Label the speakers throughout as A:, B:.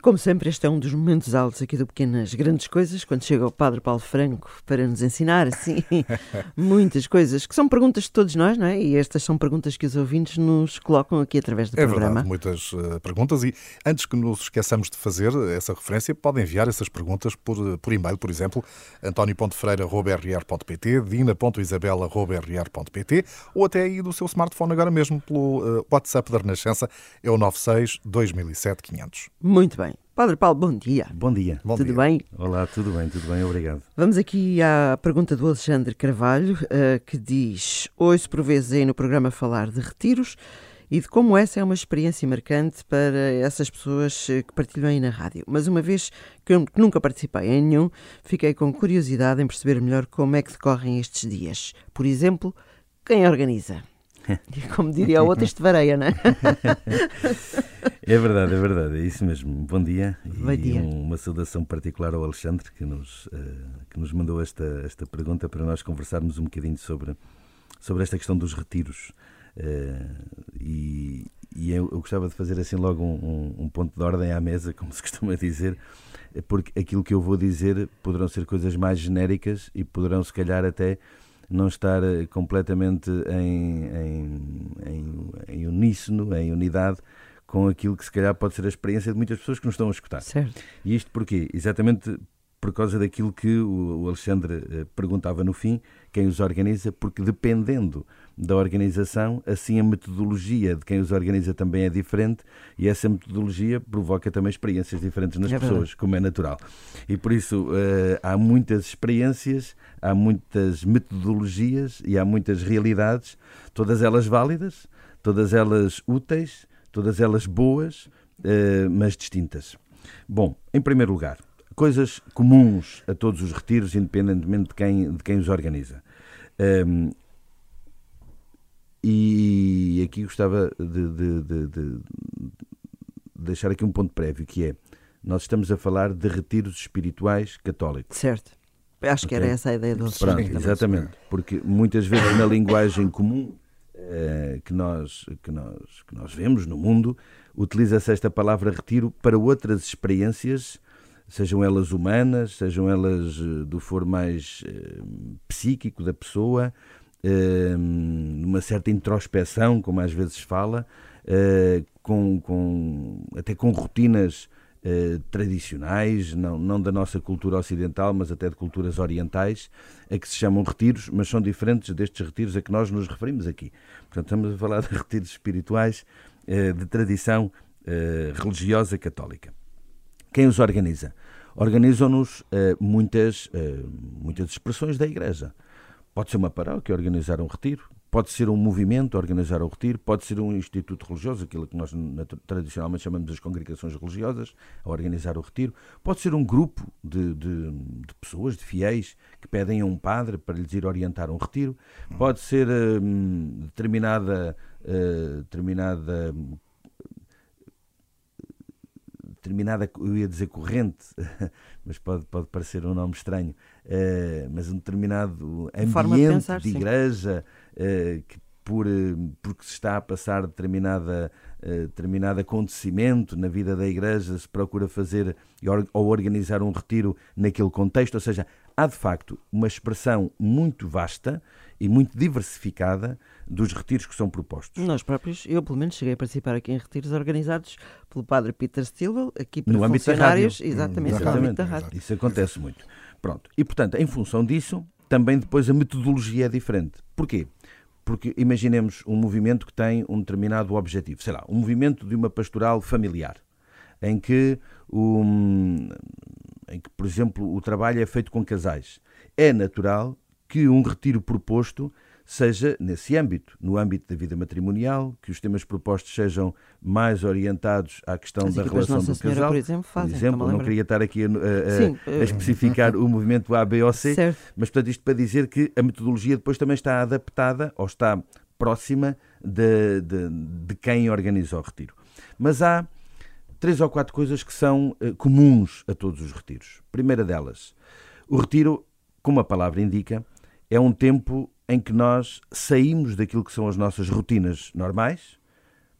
A: como sempre, este é um dos momentos altos aqui do Pequenas Grandes Coisas, quando chega o Padre Paulo Franco para nos ensinar, assim, muitas coisas, que são perguntas de todos nós, não é? E estas são perguntas que os ouvintes nos colocam aqui através do
B: é
A: programa.
B: Verdade, muitas uh, perguntas. E antes que nos esqueçamos de fazer essa referência, podem enviar essas perguntas por, por e-mail, por exemplo, antonio.freira.rr.pt, dina.isabela.rr.pt ou até aí do seu smartphone agora mesmo pelo uh, WhatsApp da Renascença, é o 96 2007 500.
A: Muito bem. Padre Paulo, bom dia.
C: Bom dia.
A: Bom tudo
C: dia.
A: bem?
C: Olá, tudo bem, tudo bem, obrigado.
A: Vamos aqui à pergunta do Alexandre Carvalho, uh, que diz: Ouço por vezes aí no programa falar de retiros e de como essa é uma experiência marcante para essas pessoas eh, que partilham aí na rádio. Mas uma vez que eu nunca participei em nenhum, fiquei com curiosidade em perceber melhor como é que decorrem estes dias. Por exemplo, quem organiza? Como diria a outra, isto vareia, não é?
C: É verdade, é verdade, é isso mesmo. Bom dia.
A: Bom dia.
C: uma saudação particular ao Alexandre, que nos, uh, que nos mandou esta, esta pergunta para nós conversarmos um bocadinho sobre, sobre esta questão dos retiros. Uh, e, e eu, eu, gostava de fazer assim logo um, um, um, ponto de ordem à mesa, como se costuma dizer, porque aquilo que eu vou dizer poderão ser coisas mais genéricas e poderão, se calhar, até não estar eh, completamente em, em, em, em uníssono, em unidade com aquilo que se calhar pode ser a experiência de muitas pessoas que nos estão a escutar.
A: Certo.
C: E isto porquê? Exatamente por causa daquilo que o Alexandre eh, perguntava no fim, quem os organiza, porque dependendo da organização, assim a metodologia de quem os organiza também é diferente e essa metodologia provoca também experiências diferentes nas é pessoas, como é natural. E por isso uh, há muitas experiências, há muitas metodologias e há muitas realidades, todas elas válidas, todas elas úteis, todas elas boas, uh, mas distintas. Bom, em primeiro lugar, coisas comuns a todos os retiros, independentemente de quem, de quem os organiza. Um, e aqui gostava de, de, de, de, deixar aqui um ponto prévio, que é, nós estamos a falar de retiros espirituais católicos.
A: Certo. Acho que era essa a ideia do
C: Pronto, Exatamente, porque muitas vezes na linguagem comum uh, que, nós, que, nós, que nós vemos no mundo, utiliza-se esta palavra retiro para outras experiências sejam elas humanas, sejam elas eh, do foro mais uh, psíquico da pessoa, numa certa introspeção, como às vezes fala, uh, com, com, até com rotinas tradicionais, não, não da nossa cultura ocidental, mas até de culturas orientais, a que se chamam retiros, mas são diferentes destes retiros a que nós nos referimos aqui. Portanto, estamos a falar de retiros espirituais de tradição religiosa católica. Quem os organiza? Organizam-nos muitas, muitas expressões da Igreja. Pode ser uma paróquia organizar um retiro, pode ser um movimento organizar um retiro, pode ser um instituto religioso, aquilo que nós tradicionalmente chamamos de congregações religiosas, a organizar o retiro, pode ser um grupo de, de, de, pessoas, de fiéis, que pedem a um padre para lhes ir orientar um retiro, pode ser uh, determinada, determinada determinada, eu ia dizer corrente, mas pode, pode parecer um nome estranho, uh, mas um determinado ambiente de, pensar, de igreja uh, que por, eh, porque se está a passar determinada, uh, determinado acontecimento na vida da igreja, se procura fazer ou organizar um retiro naquele contexto, ou seja, há de facto uma expressão muito vasta e muito diversificada dos retiros que são propostos.
A: Nós próprios, eu pelo menos cheguei a participar aqui em retiros organizados pelo padre Peter Stilwell, aqui para
C: no
A: funcionários,
C: exatamente, exatamente, no âmbito da rádio. Isso acontece muito. Pronto. E portanto, em função disso, também depois a metodologia é diferente. Porquê? Porque imaginemos um movimento que tem um determinado objetivo, sei lá, um movimento de uma pastoral familiar, em que, um, em que por exemplo, o trabalho é feito com casais. É natural que um retiro proposto seja nesse âmbito, no âmbito da vida matrimonial, que os temas propostos sejam mais orientados à questão
A: As
C: da relação
A: Nossa
C: do
A: Senhora,
C: casal.
A: Por exemplo, fazem,
C: por exemplo não queria estar aqui a, a, Sim, a eh, especificar o movimento A, B ou C, certo. mas portanto isto para dizer que a metodologia depois também está adaptada ou está próxima de, de, de quem organiza o retiro. Mas há três ou quatro coisas que são uh, comuns a todos os retiros. Primeira delas, o retiro, como a palavra indica, é um tempo em que nós saímos daquilo que são as nossas rotinas normais,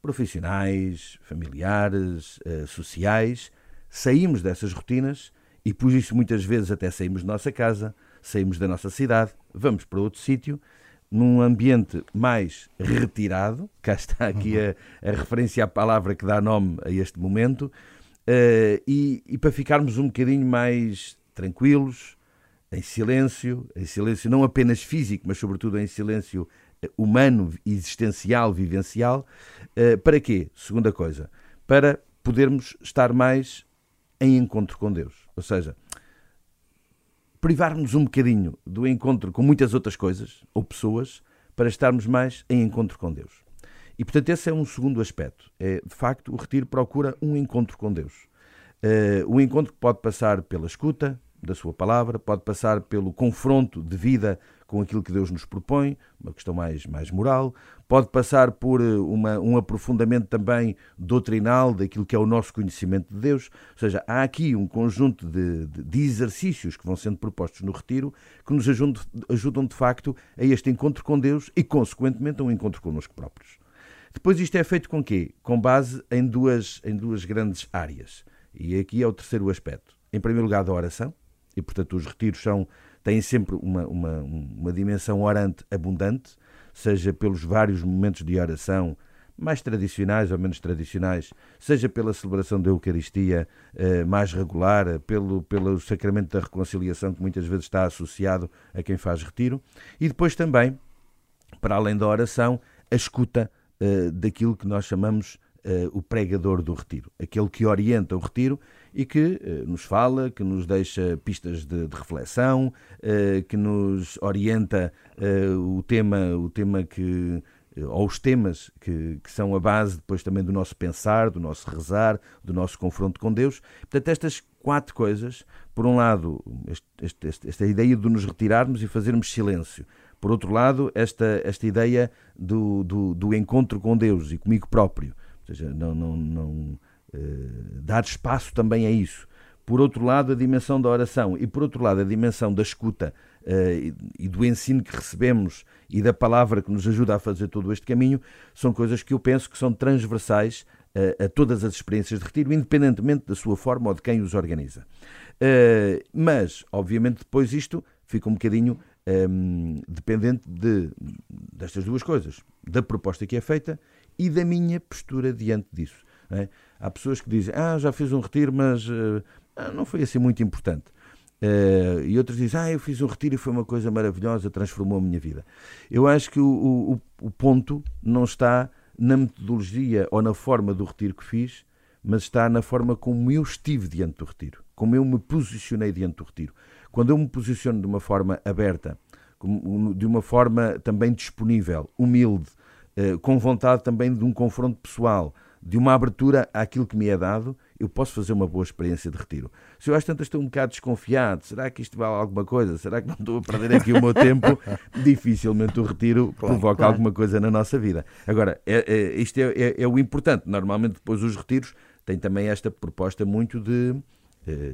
C: profissionais, familiares, eh, sociais, saímos dessas rotinas e por isso muitas vezes até saímos da nossa casa, saímos da nossa cidade, vamos para outro sítio, num ambiente mais retirado, cá está aqui a, a, referência à palavra que dá nome a este momento, uh, e, e, para ficarmos um bocadinho mais tranquilos, em silêncio, em silêncio não apenas físico, mas sobretudo em silêncio eh, humano, existencial, vivencial. Uh, para quê? Segunda coisa, para podermos estar mais em encontro com Deus. Ou seja, privarmos um bocadinho do encontro com muitas outras coisas ou pessoas para estarmos mais em encontro com Deus. E portanto, esse é um segundo aspecto. É, de facto, o retiro procura um encontro com Deus. Uh, um encontro que pode passar pela escuta da Sua palavra, pode passar pelo confronto de vida com aquilo que Deus nos propõe, uma questão mais, mais moral, pode passar por eh, uma, um aprofundamento também doutrinal daquilo que é o nosso conhecimento de Deus. Ou seja, há aqui um conjunto de, de, exercícios que vão sendo propostos no retiro que nos ajudam, ajudam de facto a este encontro com Deus e, consequentemente, a um encontro connosco próprios. Depois isto é feito com quê? Com base em duas, em duas grandes áreas. E aqui é o terceiro aspecto. Em primeiro lugar, da oração, e portanto os retiros são têm sempre uma, uma, uma dimensão orante abundante, seja pelos vários momentos de oração, mais tradicionais ou menos tradicionais, seja pela celebração da Eucaristia eh, mais regular, pelo, pelo sacramento da reconciliação, que muitas vezes está associado a quem faz retiro, e depois também, para além da oração, a escuta eh, daquilo que nós chamamos eh, o pregador do retiro, aquele que orienta o retiro e que eh, nos fala, que nos deixa pistas de, de reflexão, eh, que nos orienta eh, o tema, o tema que ou os temas que, que, são a base depois também do nosso pensar, do nosso rezar, do nosso confronto com Deus. Portanto, estas quatro coisas, por um lado, este, este, esta ideia de nos retirarmos e fazermos silêncio. Por outro lado, esta, esta ideia do, do, do encontro com Deus e comigo próprio. Ou seja, não, não, não dar espaço também a isso. Por outro lado, a dimensão da oração e, por outro lado, a dimensão da escuta uh, e do ensino que recebemos e da palavra que nos ajuda a fazer todo este caminho são coisas que eu penso que são transversais uh, a todas as experiências de retiro, independentemente da sua forma ou de quem os organiza. Uh, mas, obviamente, depois isto fica um bocadinho um, ehm, dependente de, destas duas coisas, da proposta que é feita e da minha postura diante disso. É? Há pessoas que dizem, ah, já fiz um retiro, mas uh, não foi assim muito importante. Uh, e outros dizem, ah, eu fiz um retiro e foi uma coisa maravilhosa, transformou a minha vida. Eu acho que o, o, o ponto não está na metodologia ou na forma do retiro que fiz, mas está na forma como eu estive diante do retiro, como eu me posicionei diante do retiro. Quando eu me posiciono de uma forma aberta, de uma forma também disponível, humilde, eh, com vontade também de um confronto pessoal, de uma abertura àquilo que me é dado, eu posso fazer uma boa experiência de retiro. Se eu às tantas estou um bocado desconfiado, será que isto vale alguma coisa? Será que não estou a perder aqui o meu tempo? Dificilmente o retiro claro, provoca claro. alguma coisa na nossa vida. Agora, é, é, isto é, é, é o importante. Normalmente, depois, os retiros têm também esta proposta muito de eh,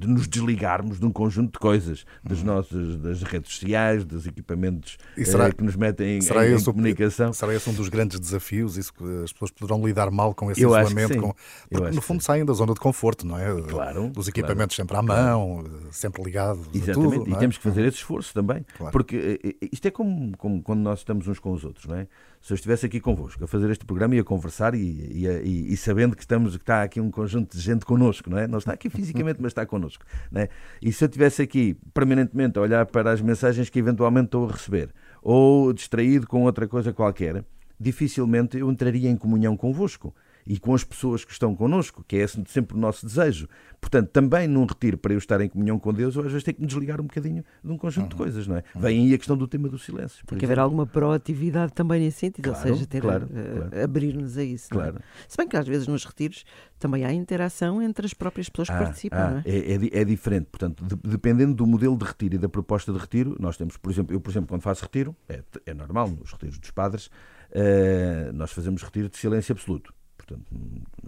C: de nos desligarmos de um conjunto de coisas, das uhum. nossas das redes sociais, dos equipamentos será, eh, que nos metem em, será em, em comunicação.
B: Será esse um dos grandes desafios? Isso que as pessoas poderão lidar mal com esse Eu isolamento? Com, porque no fundo saem da zona de conforto, não é?
C: Claro.
B: Dos equipamentos claro. sempre à mão, sempre ligados.
C: Exatamente,
B: tudo,
C: e é? temos que fazer esse esforço também. Claro. Porque eh, isto é como, como quando nós estamos uns com os outros, não é? se eu estivesse aqui convosco a fazer este programa e a conversar e, e, e, e, sabendo que estamos que está aqui um conjunto de gente connosco, não é? Não está aqui fisicamente, mas está connosco, não é? E se eu estivesse aqui permanentemente a olhar para as mensagens que eventualmente estou a receber ou distraído com outra coisa qualquer, dificilmente eu entraria em comunhão convosco e com as pessoas que estão connosco, que é sempre o nosso desejo. Portanto, também num retiro para eu estar em comunhão com Deus, eu às vezes tenho que me desligar um bocadinho de um conjunto uhum. de coisas, não é? Uhum. Vem aí a questão do tema do silêncio.
A: Tem que haver alguma proatividade também nesse sentido, claro, ou seja, ter
C: claro, claro.
A: abrir-nos a isso. É?
C: Claro. É?
A: Se bem que às vezes nos retiros também há interação entre as próprias pessoas que ah, participam, ah, não é?
C: É, é, é diferente. Portanto, de, dependendo do modelo de retiro e da proposta de retiro, nós temos, por exemplo, eu, por exemplo, quando faço retiro, é, é normal, nos retiros dos padres, uh, nós fazemos retiro de silêncio absoluto. Portanto,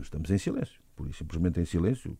C: estamos em silêncio, por isso simplesmente em silêncio.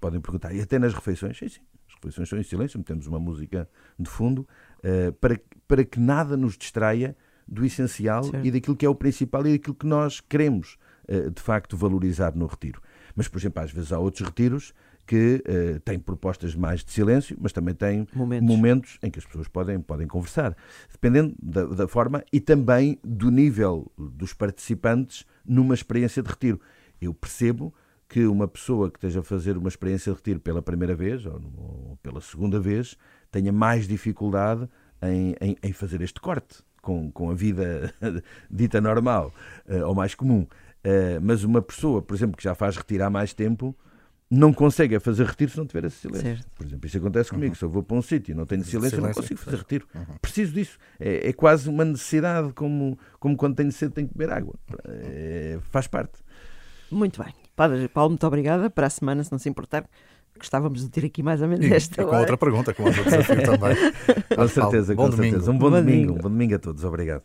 C: Podem perguntar, e até nas refeições? Sim, sim, as refeições são em silêncio, metemos uma música de fundo uh, para, para que nada nos distraia do essencial certo. e daquilo que é o principal e daquilo que nós queremos uh, de facto valorizar no retiro. Mas, por exemplo, às vezes há outros retiros que uh, têm propostas mais de silêncio, mas também têm momentos, momentos em que as pessoas podem, podem conversar, dependendo da, da, forma e também do nível dos participantes numa experiência de retiro. Eu percebo que uma pessoa que esteja a fazer uma experiência de retiro pela primeira vez ou, ou pela segunda vez tenha mais dificuldade em, em, em fazer este corte com, com a vida dita normal uh, ou mais comum. Uh, mas uma pessoa, por exemplo, que já faz retiro há mais tempo, não consegue fazer retiro se não tiver esse silêncio. Certo. Por exemplo, isso acontece comigo. Uhum. Se eu vou para um sítio e não tenho silêncio, silêncio, não consigo fazer retiro. Uhum. Preciso disso. É, é, quase uma necessidade, como, como quando tenho sede, tenho que beber água. É, faz parte.
A: Muito bem. Padre Paulo, muito obrigada. Para a semana, se não se importar, gostávamos de ter aqui mais ou menos
B: e,
A: esta.
B: E com outra pergunta, com outro desafio também.
C: com certeza, Paulo, com certeza. Um bom, bom domingo. domingo. Um bom domingo a todos. Obrigado.